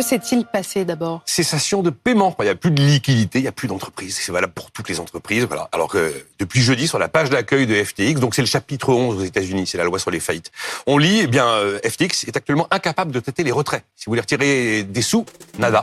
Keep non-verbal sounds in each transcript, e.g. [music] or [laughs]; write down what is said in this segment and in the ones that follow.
Que s'est-il passé d'abord? Cessation de paiement. Il n'y a plus de liquidité, il n'y a plus d'entreprise. C'est valable pour toutes les entreprises. Voilà. Alors que depuis jeudi, sur la page d'accueil de FTX, donc c'est le chapitre 11 aux États-Unis, c'est la loi sur les faillites. On lit, eh bien, euh, FTX est actuellement incapable de traiter les retraits. Si vous voulez retirer des sous, nada.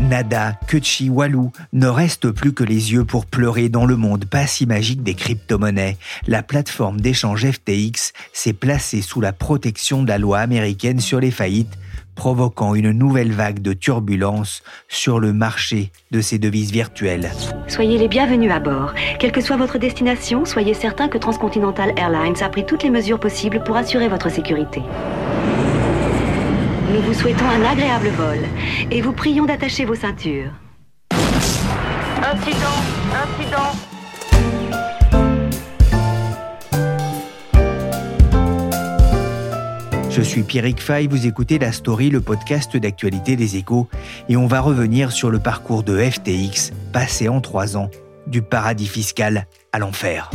Nada, Kuchi, Walou, ne reste plus que les yeux pour pleurer dans le monde pas si magique des crypto-monnaies. La plateforme d'échange FTX s'est placée sous la protection de la loi américaine sur les faillites provoquant une nouvelle vague de turbulences sur le marché de ces devises virtuelles. Soyez les bienvenus à bord. Quelle que soit votre destination, soyez certain que Transcontinental Airlines a pris toutes les mesures possibles pour assurer votre sécurité. Nous vous souhaitons un agréable vol et vous prions d'attacher vos ceintures. Incident, incident. Je suis Pierrick Fay, vous écoutez La Story, le podcast d'actualité des échos, et on va revenir sur le parcours de FTX, passé en trois ans, du paradis fiscal à l'enfer.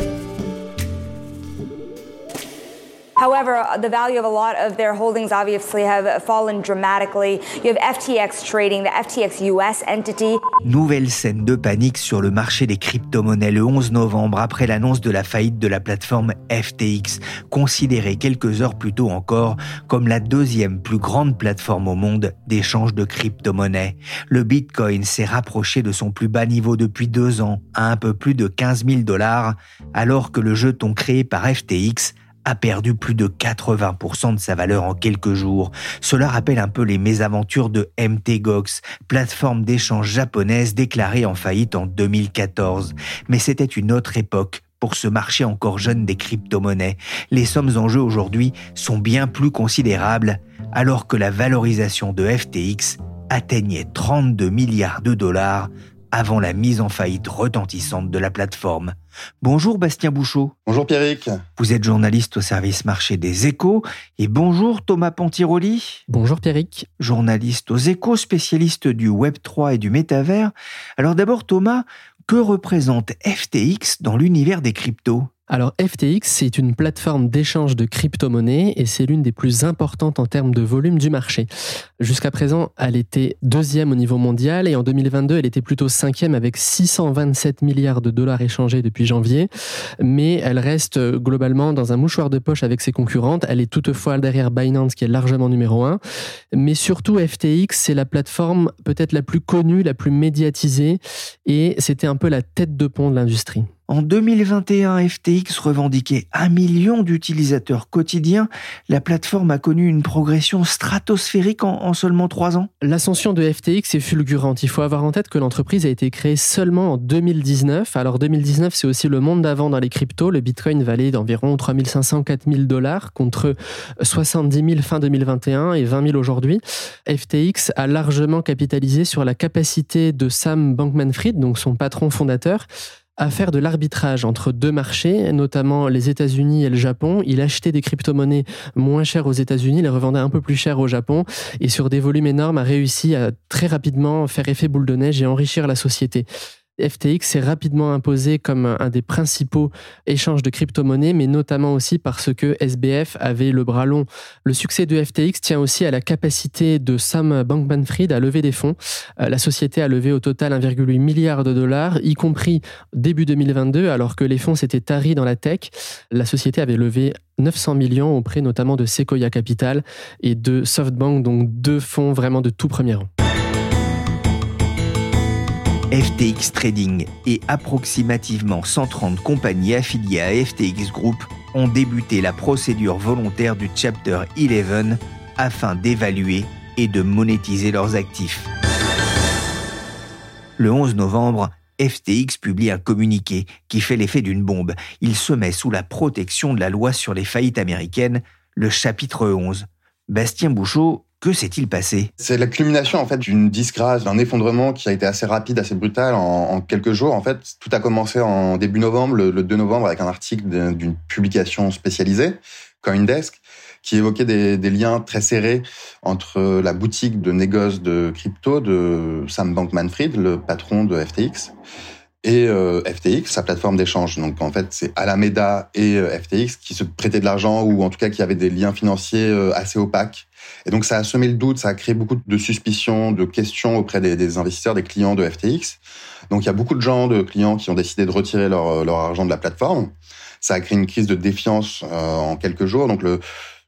However, the value of a lot of their holdings obviously have fallen dramatically. You have FTX trading, the FTX US entity. Nouvelle scène de panique sur le marché des crypto-monnaies le 11 novembre après l'annonce de la faillite de la plateforme FTX, considérée quelques heures plus tôt encore comme la deuxième plus grande plateforme au monde d'échange de crypto-monnaies. Le Bitcoin s'est rapproché de son plus bas niveau depuis deux ans, à un peu plus de 15 000 dollars, alors que le jeton créé par FTX a perdu plus de 80% de sa valeur en quelques jours. Cela rappelle un peu les mésaventures de MTGOX, plateforme d'échange japonaise déclarée en faillite en 2014. Mais c'était une autre époque pour ce marché encore jeune des crypto-monnaies. Les sommes en jeu aujourd'hui sont bien plus considérables, alors que la valorisation de FTX atteignait 32 milliards de dollars avant la mise en faillite retentissante de la plateforme. Bonjour Bastien Bouchot. Bonjour Pierrick. Vous êtes journaliste au service marché des échos. Et bonjour Thomas Pontiroli. Bonjour Pierrick. Journaliste aux échos, spécialiste du Web3 et du métavers. Alors d'abord Thomas, que représente FTX dans l'univers des cryptos? Alors FTX, c'est une plateforme d'échange de crypto-monnaies et c'est l'une des plus importantes en termes de volume du marché. Jusqu'à présent, elle était deuxième au niveau mondial et en 2022, elle était plutôt cinquième avec 627 milliards de dollars échangés depuis janvier. Mais elle reste globalement dans un mouchoir de poche avec ses concurrentes. Elle est toutefois derrière Binance qui est largement numéro un. Mais surtout, FTX, c'est la plateforme peut-être la plus connue, la plus médiatisée et c'était un peu la tête de pont de l'industrie. En 2021, FTX revendiquait un million d'utilisateurs quotidiens. La plateforme a connu une progression stratosphérique en, seulement trois ans. L'ascension de FTX est fulgurante. Il faut avoir en tête que l'entreprise a été créée seulement en 2019. Alors 2019, c'est aussi le monde d'avant dans les cryptos. Le Bitcoin valait d'environ 3500, 4000 dollars contre 70 000 fin 2021 et 20 000 aujourd'hui. FTX a largement capitalisé sur la capacité de Sam Bankman-Fried, donc son patron fondateur, à faire de l'arbitrage entre deux marchés, notamment les États-Unis et le Japon. Il achetait des crypto-monnaies moins chères aux États-Unis, les revendait un peu plus cher au Japon, et sur des volumes énormes a réussi à très rapidement faire effet boule de neige et enrichir la société. FTX s'est rapidement imposé comme un des principaux échanges de crypto-monnaies, mais notamment aussi parce que SBF avait le bras long. Le succès de FTX tient aussi à la capacité de Sam Bankman-Fried à lever des fonds. Euh, la société a levé au total 1,8 milliard de dollars, y compris début 2022, alors que les fonds s'étaient taris dans la tech. La société avait levé 900 millions auprès notamment de Sequoia Capital et de SoftBank, donc deux fonds vraiment de tout premier rang. FTX Trading et approximativement 130 compagnies affiliées à FTX Group ont débuté la procédure volontaire du Chapter 11 afin d'évaluer et de monétiser leurs actifs. Le 11 novembre, FTX publie un communiqué qui fait l'effet d'une bombe. Il se met sous la protection de la loi sur les faillites américaines, le chapitre 11. Bastien Bouchot, que s'est-il passé? C'est la culmination en fait d'une disgrâce, d'un effondrement qui a été assez rapide, assez brutal en, quelques jours. En fait, tout a commencé en début novembre, le, 2 novembre, avec un article d'une publication spécialisée, CoinDesk, qui évoquait des, liens très serrés entre la boutique de négoce de crypto de Sam Bankman-Fried, le patron de FTX, et euh, FTX, sa plateforme d'échange. Donc en fait, c'est Alameda et euh, FTX qui se prêtaient de l'argent ou en tout cas qui avaient des liens financiers euh, assez opaques. Et donc ça a semé le doute, ça a créé beaucoup de suspicions, de questions auprès des, investisseurs, des clients de FTX. Donc il y a beaucoup de gens, de clients qui ont décidé de retirer leur, leur argent de la plateforme. Ça a créé une crise de défiance en quelques jours. Donc le,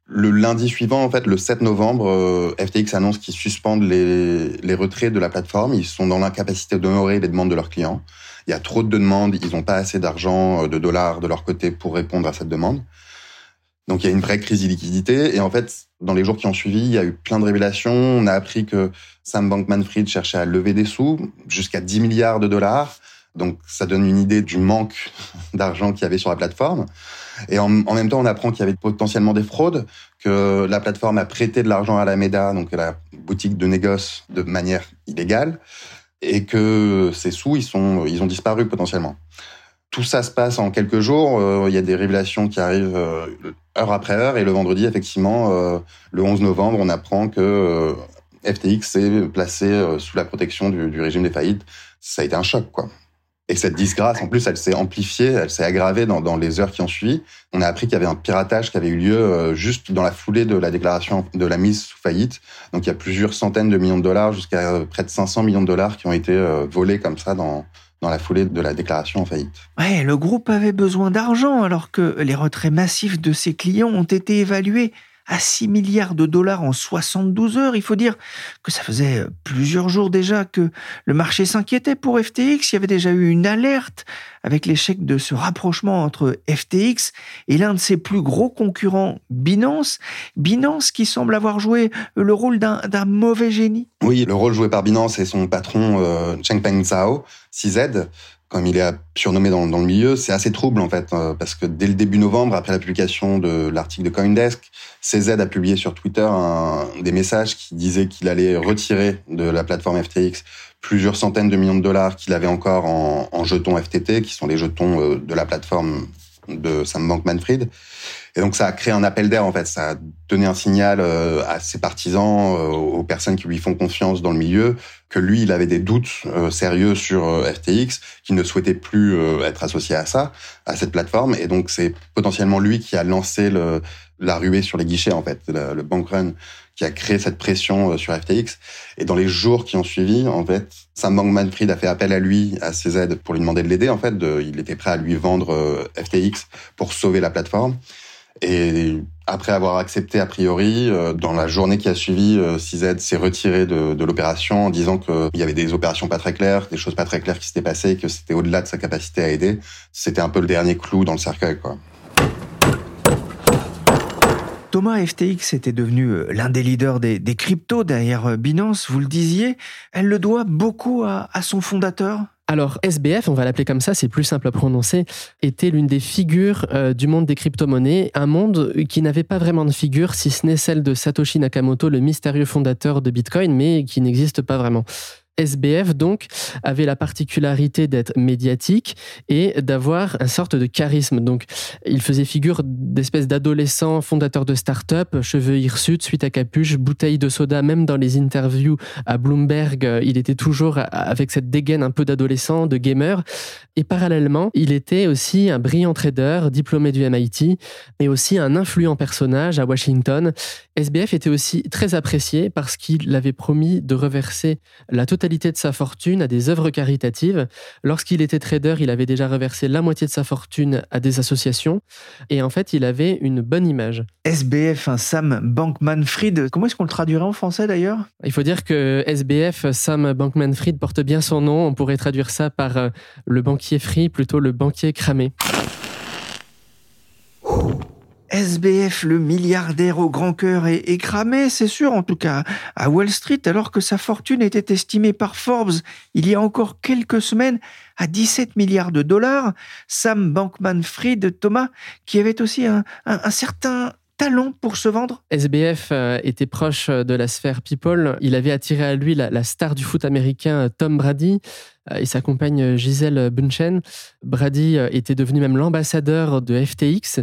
le lundi suivant, en fait, le 7 novembre, FTX annonce qu'ils suspendent les, les retraits de la plateforme. Ils sont dans l'incapacité d'honorer les demandes de leurs clients. Il y a trop de demandes, ils n'ont pas assez d'argent, euh, de dollars de leur côté pour répondre à cette demande. Donc il y a une vraie crise de liquidité. Et en fait, dans les jours qui ont suivi, il y a eu plein de révélations. On a appris que Sam Bankman-Fried cherchait à lever des sous, jusqu'à 10 milliards de dollars. Donc ça donne une idée du manque [laughs] d'argent qu'il y avait sur la plateforme. Et en, même temps, on apprend qu'il y avait potentiellement des fraudes, que la plateforme a prêté de l'argent à la MEDA, donc la boutique de négoce, de manière illégale et que ces sous, ils, sont, ils ont disparu potentiellement. Tout ça se passe en quelques jours. Euh, il y a des révélations qui arrivent euh, heure après heure. Et le vendredi, effectivement, euh, le 11 novembre, on apprend que FTX s'est placé sous la protection du, du, régime des faillites. Ça a été un choc, quoi. Et cette disgrâce, en plus, elle s'est amplifiée, elle s'est aggravée dans, les heures qui ont suivi. On a appris qu'il y avait un piratage qui avait eu lieu euh, juste dans la foulée de la déclaration de la mise sous faillite. Donc il y a plusieurs centaines de millions de dollars, jusqu'à euh, près de 500 millions de dollars qui ont été euh, volés comme ça dans, dans la foulée de la déclaration en faillite. Ouais, le groupe avait besoin d'argent alors que les retraits massifs de ses clients ont été évalués à 6 milliards de dollars en 72 heures. Il faut dire que ça faisait plusieurs jours déjà que le marché s'inquiétait pour FTX. Il y avait déjà eu une alerte avec l'échec de ce rapprochement entre FTX et l'un de ses plus gros concurrents, Binance. Binance qui semble avoir joué le rôle d'un mauvais génie. Oui, le rôle joué par Binance et son patron euh, Chengpeng Zhao, CZ, comme il est surnommé dans, le milieu, c'est assez trouble en fait, euh, parce que dès le début novembre, après la publication de l'article de CoinDesk, CZ a publié sur Twitter des messages qui disaient qu'il allait retirer de la plateforme FTX plusieurs centaines de millions de dollars qu'il avait encore en, en, jetons FTT, qui sont les jetons euh, de la plateforme de Sam Bankman-Fried. Et donc ça a créé un appel d'air en fait, ça a donné un signal euh, à ses partisans, euh, aux personnes qui lui font confiance dans le milieu, que lui il avait des doutes sérieux sur FTX, qu'il ne souhaitait plus être associé à ça, à cette plateforme. Et donc c'est potentiellement lui qui a lancé le, la ruée sur les guichets en fait, le, le bank run qui a créé cette pression sur FTX. Et dans les jours qui ont suivi, en fait, Sam Bankman-Fried a fait appel à lui, à CZ, pour lui demander de l'aider. En fait, de, il était prêt à lui vendre FTX pour sauver la plateforme. Et après avoir accepté a priori, euh, dans la journée qui a suivi, euh, CZ s'est retiré de, de l'opération en disant qu'il y avait des opérations pas très claires, des choses pas très claires qui s'étaient passées, que c'était au-delà de sa capacité à aider. C'était un peu le dernier clou dans le cercueil, quoi. Thomas FTX était devenu euh, l'un des leaders des, cryptos derrière Binance, vous le disiez. Elle le doit beaucoup à, à son fondateur alors SBF, on va l'appeler comme ça, c'est plus simple à prononcer, était l'une des figures euh, du monde des crypto-monnaies, un monde qui n'avait pas vraiment de figure, si ce n'est celle de Satoshi Nakamoto, le mystérieux fondateur de Bitcoin, mais qui n'existe pas vraiment. SBF, donc, avait la particularité d'être médiatique et d'avoir un sorte de charisme. Donc, il faisait figure d'espèce d'adolescent fondateur de start-up, cheveux hirsutes, suite à capuche, bouteille de soda, même dans les interviews à Bloomberg, il était toujours avec cette dégaine un peu d'adolescent, de gamer. Et parallèlement, il était aussi un brillant trader, diplômé du MIT, et aussi un influent personnage à Washington. SBF était aussi très apprécié parce qu'il avait promis de reverser la totalité de sa fortune à des œuvres caritatives. Lorsqu'il était trader, il avait déjà reversé la moitié de sa fortune à des associations. Et en fait, il avait une bonne image. SBF, un Sam Bankman-Fried, comment est-ce qu'on le traduirait en français d'ailleurs? Il faut dire que SBF, Sam Bankman-Fried, porte bien son nom. On pourrait traduire ça par euh, le banquier free, plutôt le banquier cramé. SBF, le milliardaire au grand cœur, est, cramé, c'est sûr, en tout cas à Wall Street, alors que sa fortune était estimée par Forbes il y a encore quelques semaines à 17 milliards de dollars. Sam Bankman-Fried, Thomas, qui avait aussi un, certain talent pour se vendre SBF euh, était proche de la sphère people. Il avait attiré à lui la star du foot américain Tom Brady et sa compagne Gisèle Bunchen. Brady euh, était devenu même l'ambassadeur de FTX.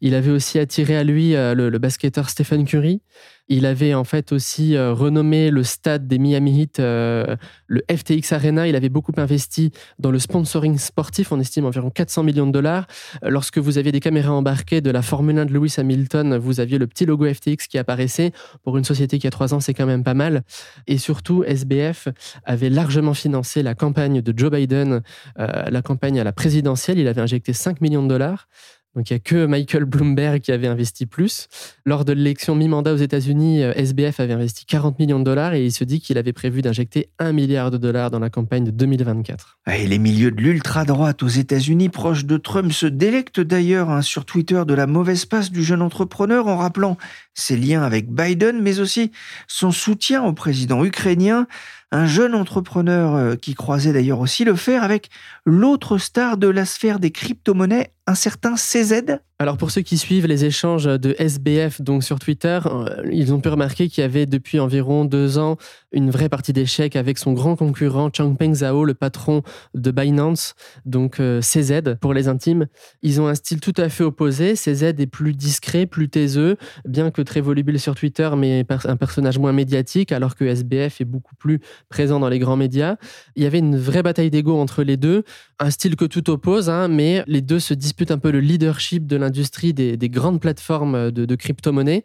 Il avait aussi attiré à lui euh, le, basketteur Stephen Curry. Il avait en fait aussi euh, renommé le stade des Miami Heat le FTX Arena. Il avait beaucoup investi dans le sponsoring sportif. On estime environ 400 millions de dollars. Lorsque vous aviez des caméras embarquées de la Formule 1 de Lewis Hamilton, vous aviez le petit logo FTX qui apparaissait. Pour une société qui a trois ans, c'est quand même pas mal. Et surtout, SBF avait largement financé la campagne de Joe Biden, euh, la campagne à la présidentielle, il avait injecté 5 millions de dollars. Donc il n'y a que Michael Bloomberg qui avait investi plus. Lors de l'élection mi-mandat aux États-Unis, euh, SBF avait investi 40 millions de dollars et il se dit qu'il avait prévu d'injecter 1 milliard de dollars dans la campagne de 2024. Et les milieux de l'ultra-droite aux États-Unis, proches de Trump, se délectent d'ailleurs hein, sur Twitter de la mauvaise passe du jeune entrepreneur en rappelant ses liens avec Biden, mais aussi son soutien au président ukrainien un jeune entrepreneur euh, qui croisait d'ailleurs aussi le fer avec l'autre star de la sphère des crypto-monnaies, un certain CZ. Alors pour ceux qui suivent les échanges de SBF donc sur Twitter, euh, ils ont pu remarquer qu'il y avait depuis environ deux ans une vraie partie d'échecs avec son grand concurrent Changpeng Zhao, le patron de Binance, donc euh, CZ pour les intimes. Ils ont un style tout à fait opposé. CZ est plus discret, plus taiseux, bien que très volubile sur Twitter, mais un personnage moins médiatique, alors que SBF est beaucoup plus présent dans les grands médias. Il y avait une vraie bataille d'ego entre les deux, un style que tout oppose, hein, mais les deux se disputent un peu le leadership de l'industrie des, grandes plateformes de, de crypto-monnaies.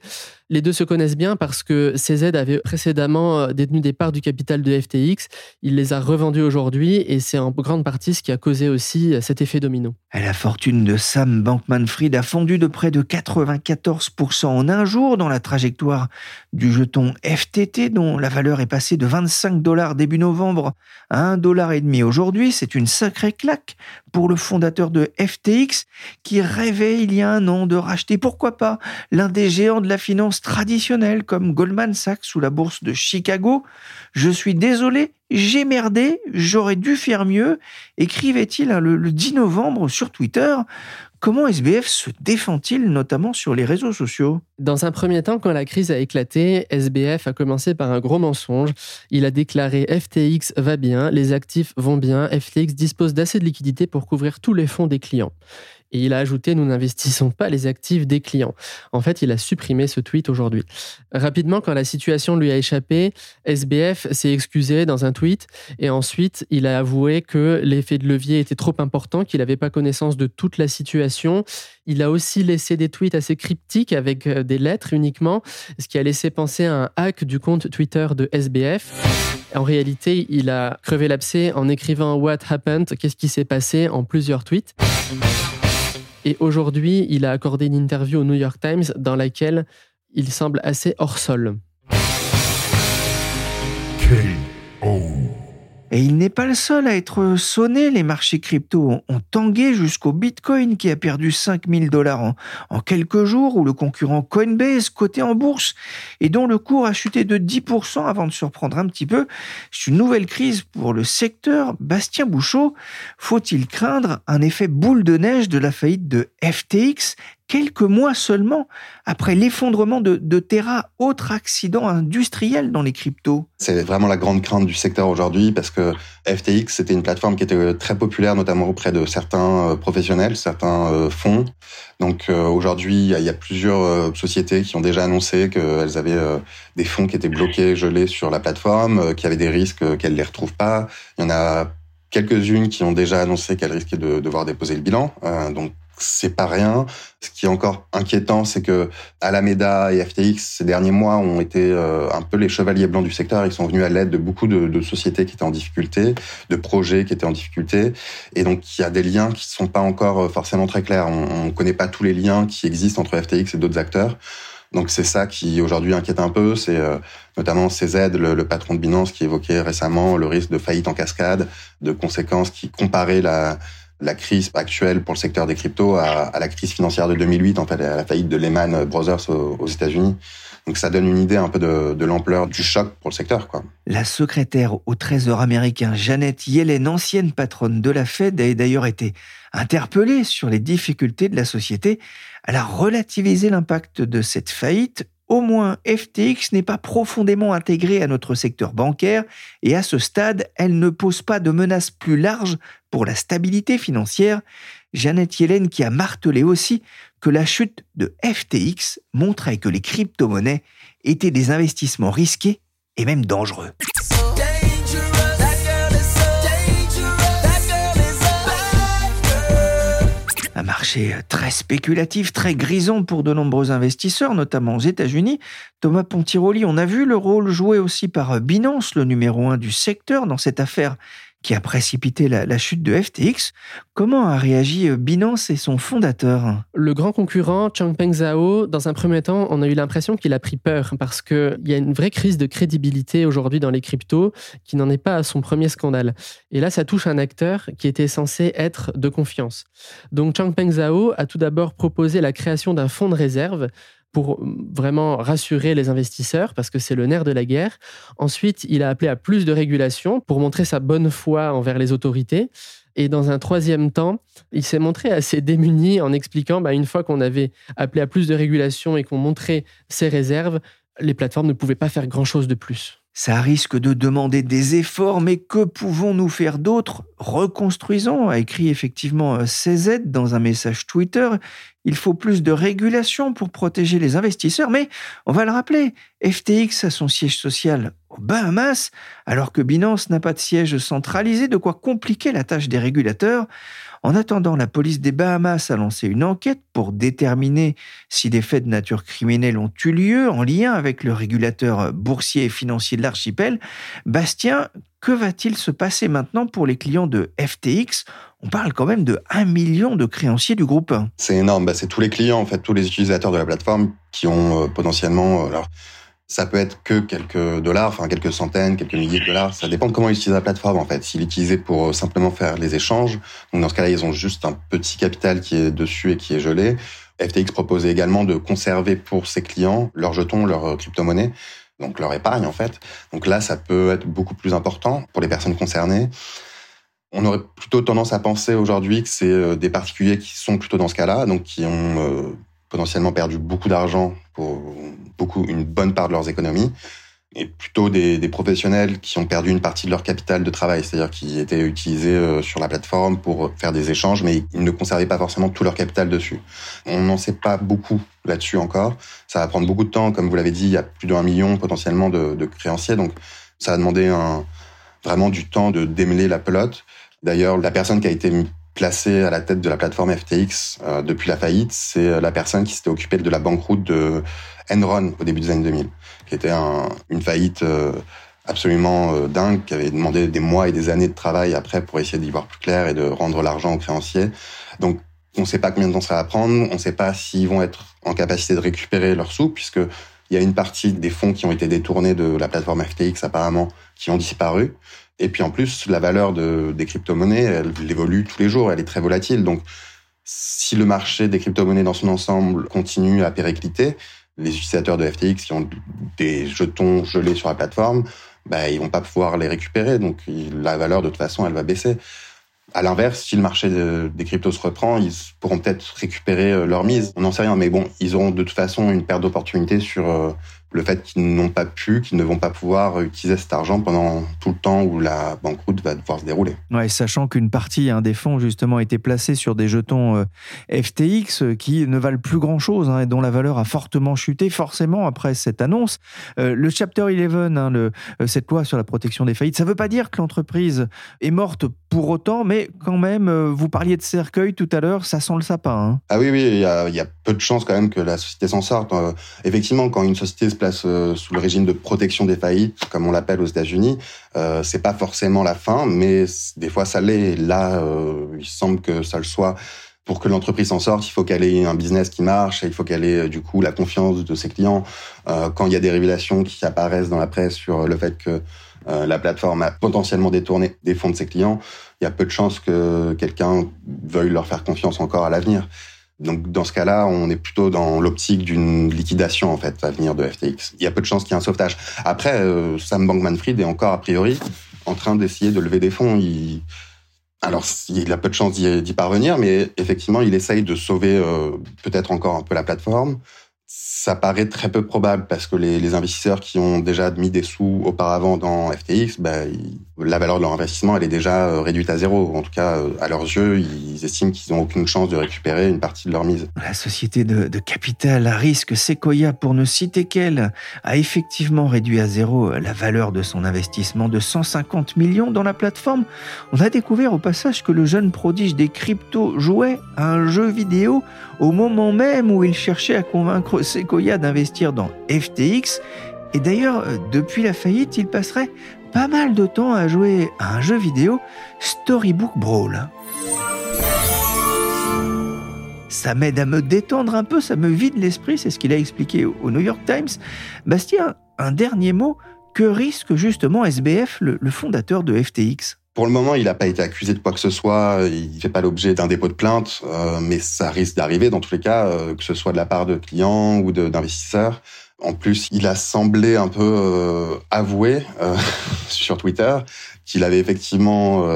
Les deux se connaissent bien parce que CZ avait précédemment euh, détenu des parts du capital de FTX. Il les a revendues aujourd'hui et c'est en grande partie ce qui a causé aussi euh, cet effet domino. La fortune de Sam Bankman-Fried a fondu de près de 94% en un jour dans la trajectoire du jeton FTT dont la valeur est passée de 25 dollars début novembre à 1 dollar aujourd'hui. C'est une sacrée claque pour le fondateur de FTX qui rêvait il y a un an de racheter, pourquoi pas, l'un des géants de la finance traditionnelle comme Goldman Sachs ou la bourse de Chicago. Je suis désolé, j'ai merdé, j'aurais dû faire mieux, écrivait-il hein, le, 10 novembre sur Twitter. Comment SBF se défend-il notamment sur les réseaux sociaux? Dans un premier temps, quand la crise a éclaté, SBF a commencé par un gros mensonge. Il a déclaré FTX va bien, les actifs vont bien, FTX dispose d'assez de liquidités pour couvrir tous les fonds des clients. Et il a ajouté Nous n'investissons pas les actifs des clients. En fait, il a supprimé ce tweet aujourd'hui. Rapidement, quand la situation lui a échappé, SBF s'est excusé dans un tweet et ensuite il a avoué que l'effet de levier était trop important, qu'il n'avait pas connaissance de toute la situation. Il a aussi laissé des tweets assez cryptiques avec euh, des lettres uniquement, ce qui a laissé penser à un hack du compte Twitter de SBF. En réalité, il a crevé l'abcès en écrivant What happened, qu'est-ce qui s'est passé? en plusieurs tweets. Et aujourd'hui, il a accordé une interview au New York Times dans laquelle il semble assez hors sol. Et il n'est pas le seul à être sonné. Les marchés crypto ont tangué jusqu'au Bitcoin qui a perdu 5000 dollars en, quelques jours, ou le concurrent Coinbase, coté en bourse, et dont le cours a chuté de 10% avant de surprendre un petit peu. C'est une nouvelle crise pour le secteur. Bastien Bouchot, faut-il craindre un effet boule de neige de la faillite de FTX quelques mois seulement après l'effondrement de, Terra, autre accident industriel dans les cryptos. C'est vraiment la grande crainte du secteur aujourd'hui parce que FTX, c'était une plateforme qui était très populaire, notamment auprès de certains euh, professionnels, certains euh, fonds. Donc euh, aujourd'hui, il y a plusieurs sociétés qui ont déjà annoncé qu'elles avaient des fonds qui étaient bloqués, gelés sur la plateforme, qui avaient des risques qu'elles ne les retrouvent pas. Il y en a quelques-unes qui ont déjà annoncé qu'elles risquaient de devoir déposer le bilan. donc c'est pas rien. Ce qui est encore inquiétant, c'est que Alameda et FTX ces derniers mois ont été euh, un peu les chevaliers blancs du secteur. Ils sont venus à l'aide de beaucoup de, sociétés qui étaient en difficulté, de projets qui étaient en difficulté, et donc il y a des liens qui sont pas encore euh, forcément très clairs. On, ne connaît pas tous les liens qui existent entre FTX et d'autres acteurs. Donc c'est ça qui aujourd'hui inquiète un peu, c'est euh, notamment CZ, le, le, patron de Binance, qui évoquait récemment le risque de faillite en cascade, de conséquences qui comparaient la la crise actuelle pour le secteur des cryptos à, la crise financière de 2008, en fait, à la faillite de Lehman Brothers aux, États-Unis. Donc ça donne une idée un peu de, de l'ampleur du choc pour le secteur. Quoi. La secrétaire au Trésor américain Janet Yellen, ancienne patronne de la Fed, a d'ailleurs été interpellée sur les difficultés de la société. Elle a relativisé l'impact de cette faillite au moins FTX n'est pas profondément intégrée à notre secteur bancaire et à ce stade, elle ne pose pas de menace plus large pour la stabilité financière. Janet Yellen qui a martelé aussi que la chute de FTX montrait que les crypto-monnaies étaient des investissements risqués et même dangereux. Marché très spéculatif, très grisant pour de nombreux investisseurs, notamment aux États-Unis. Thomas Pontiroli, on a vu le rôle joué aussi par Binance, le numéro un du secteur dans cette affaire qui a précipité la, chute de FTX. Comment a réagi euh, Binance et son fondateur? Le grand concurrent Changpeng Zhao, dans un premier temps, on a eu l'impression qu'il a pris peur parce qu'il y a une vraie crise de crédibilité aujourd'hui dans les cryptos qui n'en est pas à son premier scandale. Et là, ça touche un acteur qui était censé être de confiance. Donc Changpeng Zhao a tout d'abord proposé la création d'un fonds de réserve pour vraiment rassurer les investisseurs, parce que c'est le nerf de la guerre. Ensuite, il a appelé à plus de régulation pour montrer sa bonne foi envers les autorités. Et dans un troisième temps, il s'est montré assez démuni en expliquant, bah, une fois qu'on avait appelé à plus de régulation et qu'on montrait ses réserves, les plateformes ne pouvaient pas faire grand-chose de plus. Ça risque de demander des efforts, mais que pouvons-nous faire d'autre? Reconstruisons, a écrit effectivement euh, CZ dans un message Twitter. Il faut plus de régulation pour protéger les investisseurs, mais on va le rappeler, FTX a son siège social aux Bahamas, alors que Binance n'a pas de siège centralisé, de quoi compliquer la tâche des régulateurs. En attendant, la police des Bahamas a lancé une enquête pour déterminer si des faits de nature criminelle ont eu lieu en lien avec le régulateur boursier et financier de l'archipel. Bastien, que va-t-il se passer maintenant pour les clients de FTX On parle quand même de 1 million de créanciers du groupe. C'est énorme, bah, c'est tous les clients, en fait, tous les utilisateurs de la plateforme qui ont euh, potentiellement... Euh, ça peut être que quelques dollars, enfin quelques centaines, quelques milliers de dollars. Ça dépend de comment ils utilisent la plateforme en fait. S'ils l'utilisaient pour euh, simplement faire les échanges, donc dans ce cas-là, ils ont juste un petit capital qui est dessus et qui est gelé. FTX proposait également de conserver pour ses clients leurs jetons, leurs euh, crypto-monnaies, donc leur épargne en fait. Donc là, ça peut être beaucoup plus important pour les personnes concernées. On aurait plutôt tendance à penser aujourd'hui que c'est euh, des particuliers qui sont plutôt dans ce cas-là, donc qui ont potentiellement perdu beaucoup d'argent pour beaucoup, une bonne part de leurs économies, et plutôt des, professionnels qui ont perdu une partie de leur capital de travail, c'est-à-dire qui étaient utilisés euh, sur la plateforme pour faire des échanges, mais ils ne conservaient pas forcément tout leur capital dessus. On n'en sait pas beaucoup là-dessus encore. Ça va prendre beaucoup de temps, comme vous l'avez dit, il y a plus d'un million potentiellement de, de, créanciers, donc ça va demander un, vraiment du temps de démêler la pelote. D'ailleurs, la personne qui a été placée à la tête de la plateforme FTX euh, depuis la faillite, c'est la personne qui s'était occupée de la banqueroute de Enron au début des années 2000, qui était un, une faillite euh, absolument euh, dingue, qui avait demandé des mois et des années de travail après pour essayer d'y voir plus clair et de rendre l'argent aux créanciers. Donc, on ne sait pas combien de temps ça va prendre, on ne sait pas s'ils vont être en capacité de récupérer leurs sous, puisque il y a une partie des fonds qui ont été détournés de la plateforme FTX apparemment, qui ont disparu. Et puis en plus, la valeur de, des crypto-monnaies, elle, elle évolue tous les jours, elle est très volatile. Donc, si le marché des crypto-monnaies dans son ensemble continue à péricliter, les utilisateurs de FTX qui ont des jetons gelés sur la plateforme, bah, ils vont pas pouvoir les récupérer. Donc, la valeur, de toute façon, elle va baisser. À l'inverse, si le marché des cryptos se reprend, ils pourront peut-être récupérer euh, leur mise. On n'en sait rien, mais bon, ils auront de toute façon une perte d'opportunité sur euh, le fait qu'ils n'ont pas pu, qu'ils ne vont pas pouvoir utiliser cet argent pendant tout le temps où la banqueroute va devoir se dérouler. Ouais, sachant qu'une partie hein, des fonds justement été placée sur des jetons euh, FTX euh, qui ne valent plus grand-chose hein, et dont la valeur a fortement chuté forcément après cette annonce. Euh, le Chapter 11, hein, cette loi sur la protection des faillites, ça ne veut pas dire que l'entreprise est morte pour autant, mais quand même, vous parliez de cercueil tout à l'heure, ça sent le sapin. Ah oui, oui, il y a, peu de chances quand même que la société s'en sorte. effectivement, quand une société se euh, sous le régime de protection des faillites, comme on l'appelle aux États-Unis. Euh, c'est pas forcément la fin, mais des fois ça l'est. Là, euh, il semble que ça le soit. Pour que l'entreprise s'en sorte, il faut qu'elle ait un business qui marche, il faut qu'elle ait du coup la confiance de ses clients. quand il y a des révélations qui apparaissent dans la presse sur le fait que euh, la plateforme a potentiellement détourné des fonds de ses clients, il y a peu de chances que quelqu'un veuille leur faire confiance encore à l'avenir. Donc dans ce cas-là, on est plutôt dans l'optique d'une liquidation en fait à venir de FTX. Il y a peu de chances qu'il y ait un sauvetage. Après, euh, Sam Bankman-Fried est encore a priori en train d'essayer de lever des fonds. Il... Alors il a peu de chances d'y parvenir, mais effectivement, il essaye de sauver euh, peut-être encore un peu la plateforme ça paraît très peu probable parce que les, investisseurs qui ont déjà mis des sous auparavant dans FTX, bah, la valeur de leur investissement elle est déjà euh, réduite à zéro. En tout cas, euh, à leurs yeux, ils estiment qu'ils n'ont aucune chance de récupérer une partie de leur mise. La société de, de capital à risque Sequoia, pour ne citer qu'elle, a effectivement réduit à zéro la valeur de son investissement de 150 millions dans la plateforme. On a découvert au passage que le jeune prodige des cryptos jouait à un jeu vidéo au moment même où il cherchait à convaincre Sequoia d'investir dans FTX. Et d'ailleurs, euh, depuis la faillite, il passerait pas mal de temps à jouer à un jeu vidéo Storybook Brawl. Ça m'aide à me détendre un peu, ça me vide l'esprit, c'est ce qu'il a expliqué au New York Times. Bastien, un dernier mot, que risque justement SBF, le fondateur de FTX pour le moment, il n'a pas été accusé de quoi que ce soit. Il fait pas l'objet d'un dépôt de plainte, euh, mais ça risque d'arriver dans tous les cas, euh, que ce soit de la part de clients ou d'investisseurs. En plus, il a semblé un peu euh, avouer [laughs] sur Twitter qu'il avait effectivement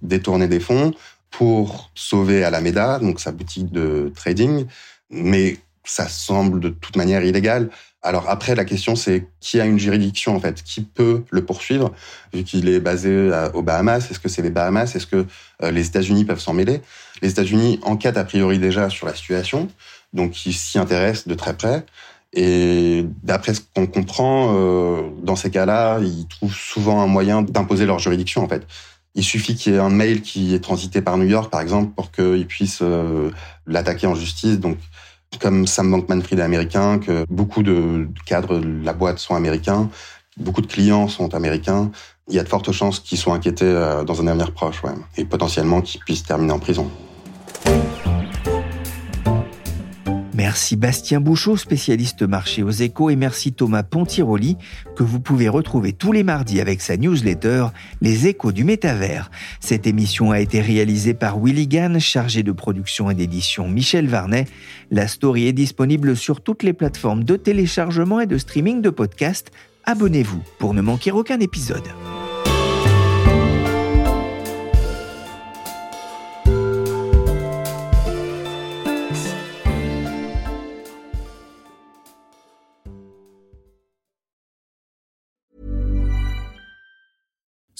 détourné des fonds pour sauver Alameda, donc sa boutique de trading, mais ça semble de toute manière illégal. Alors après, la question c'est qui a une juridiction en fait, qui peut le poursuivre vu qu'il est basé aux Bahamas? Est-ce que c'est les Bahamas? Est-ce que euh, les États-Unis peuvent s'en mêler? Les États-Unis enquêtent a priori déjà sur la situation, donc ils s'y intéressent de très près. Et d'après ce qu'on comprend, euh, dans ces cas-là, ils trouvent souvent un moyen d'imposer leur juridiction en fait. Il suffit qu'il y ait un mail qui est transité par New York, par exemple, pour qu'ils puissent euh, l'attaquer en justice. Donc comme Sam Bankman-Fried est américain, que beaucoup de cadres de la boîte sont américains, beaucoup de clients sont américains, il y a de fortes chances qu'ils soient inquiétés euh, dans un avenir proche, et potentiellement qu'ils puissent terminer en prison. Merci Bastien Bouchot, spécialiste marché aux échos, et merci Thomas Pontiroli, que vous pouvez retrouver tous les mardis avec sa newsletter Les échos du métavers. Cette émission a été réalisée par Willy Gann, chargé de production et d'édition Michel Varnet. La story est disponible sur toutes les plateformes de téléchargement et de streaming de podcasts. Abonnez-vous pour ne manquer aucun épisode.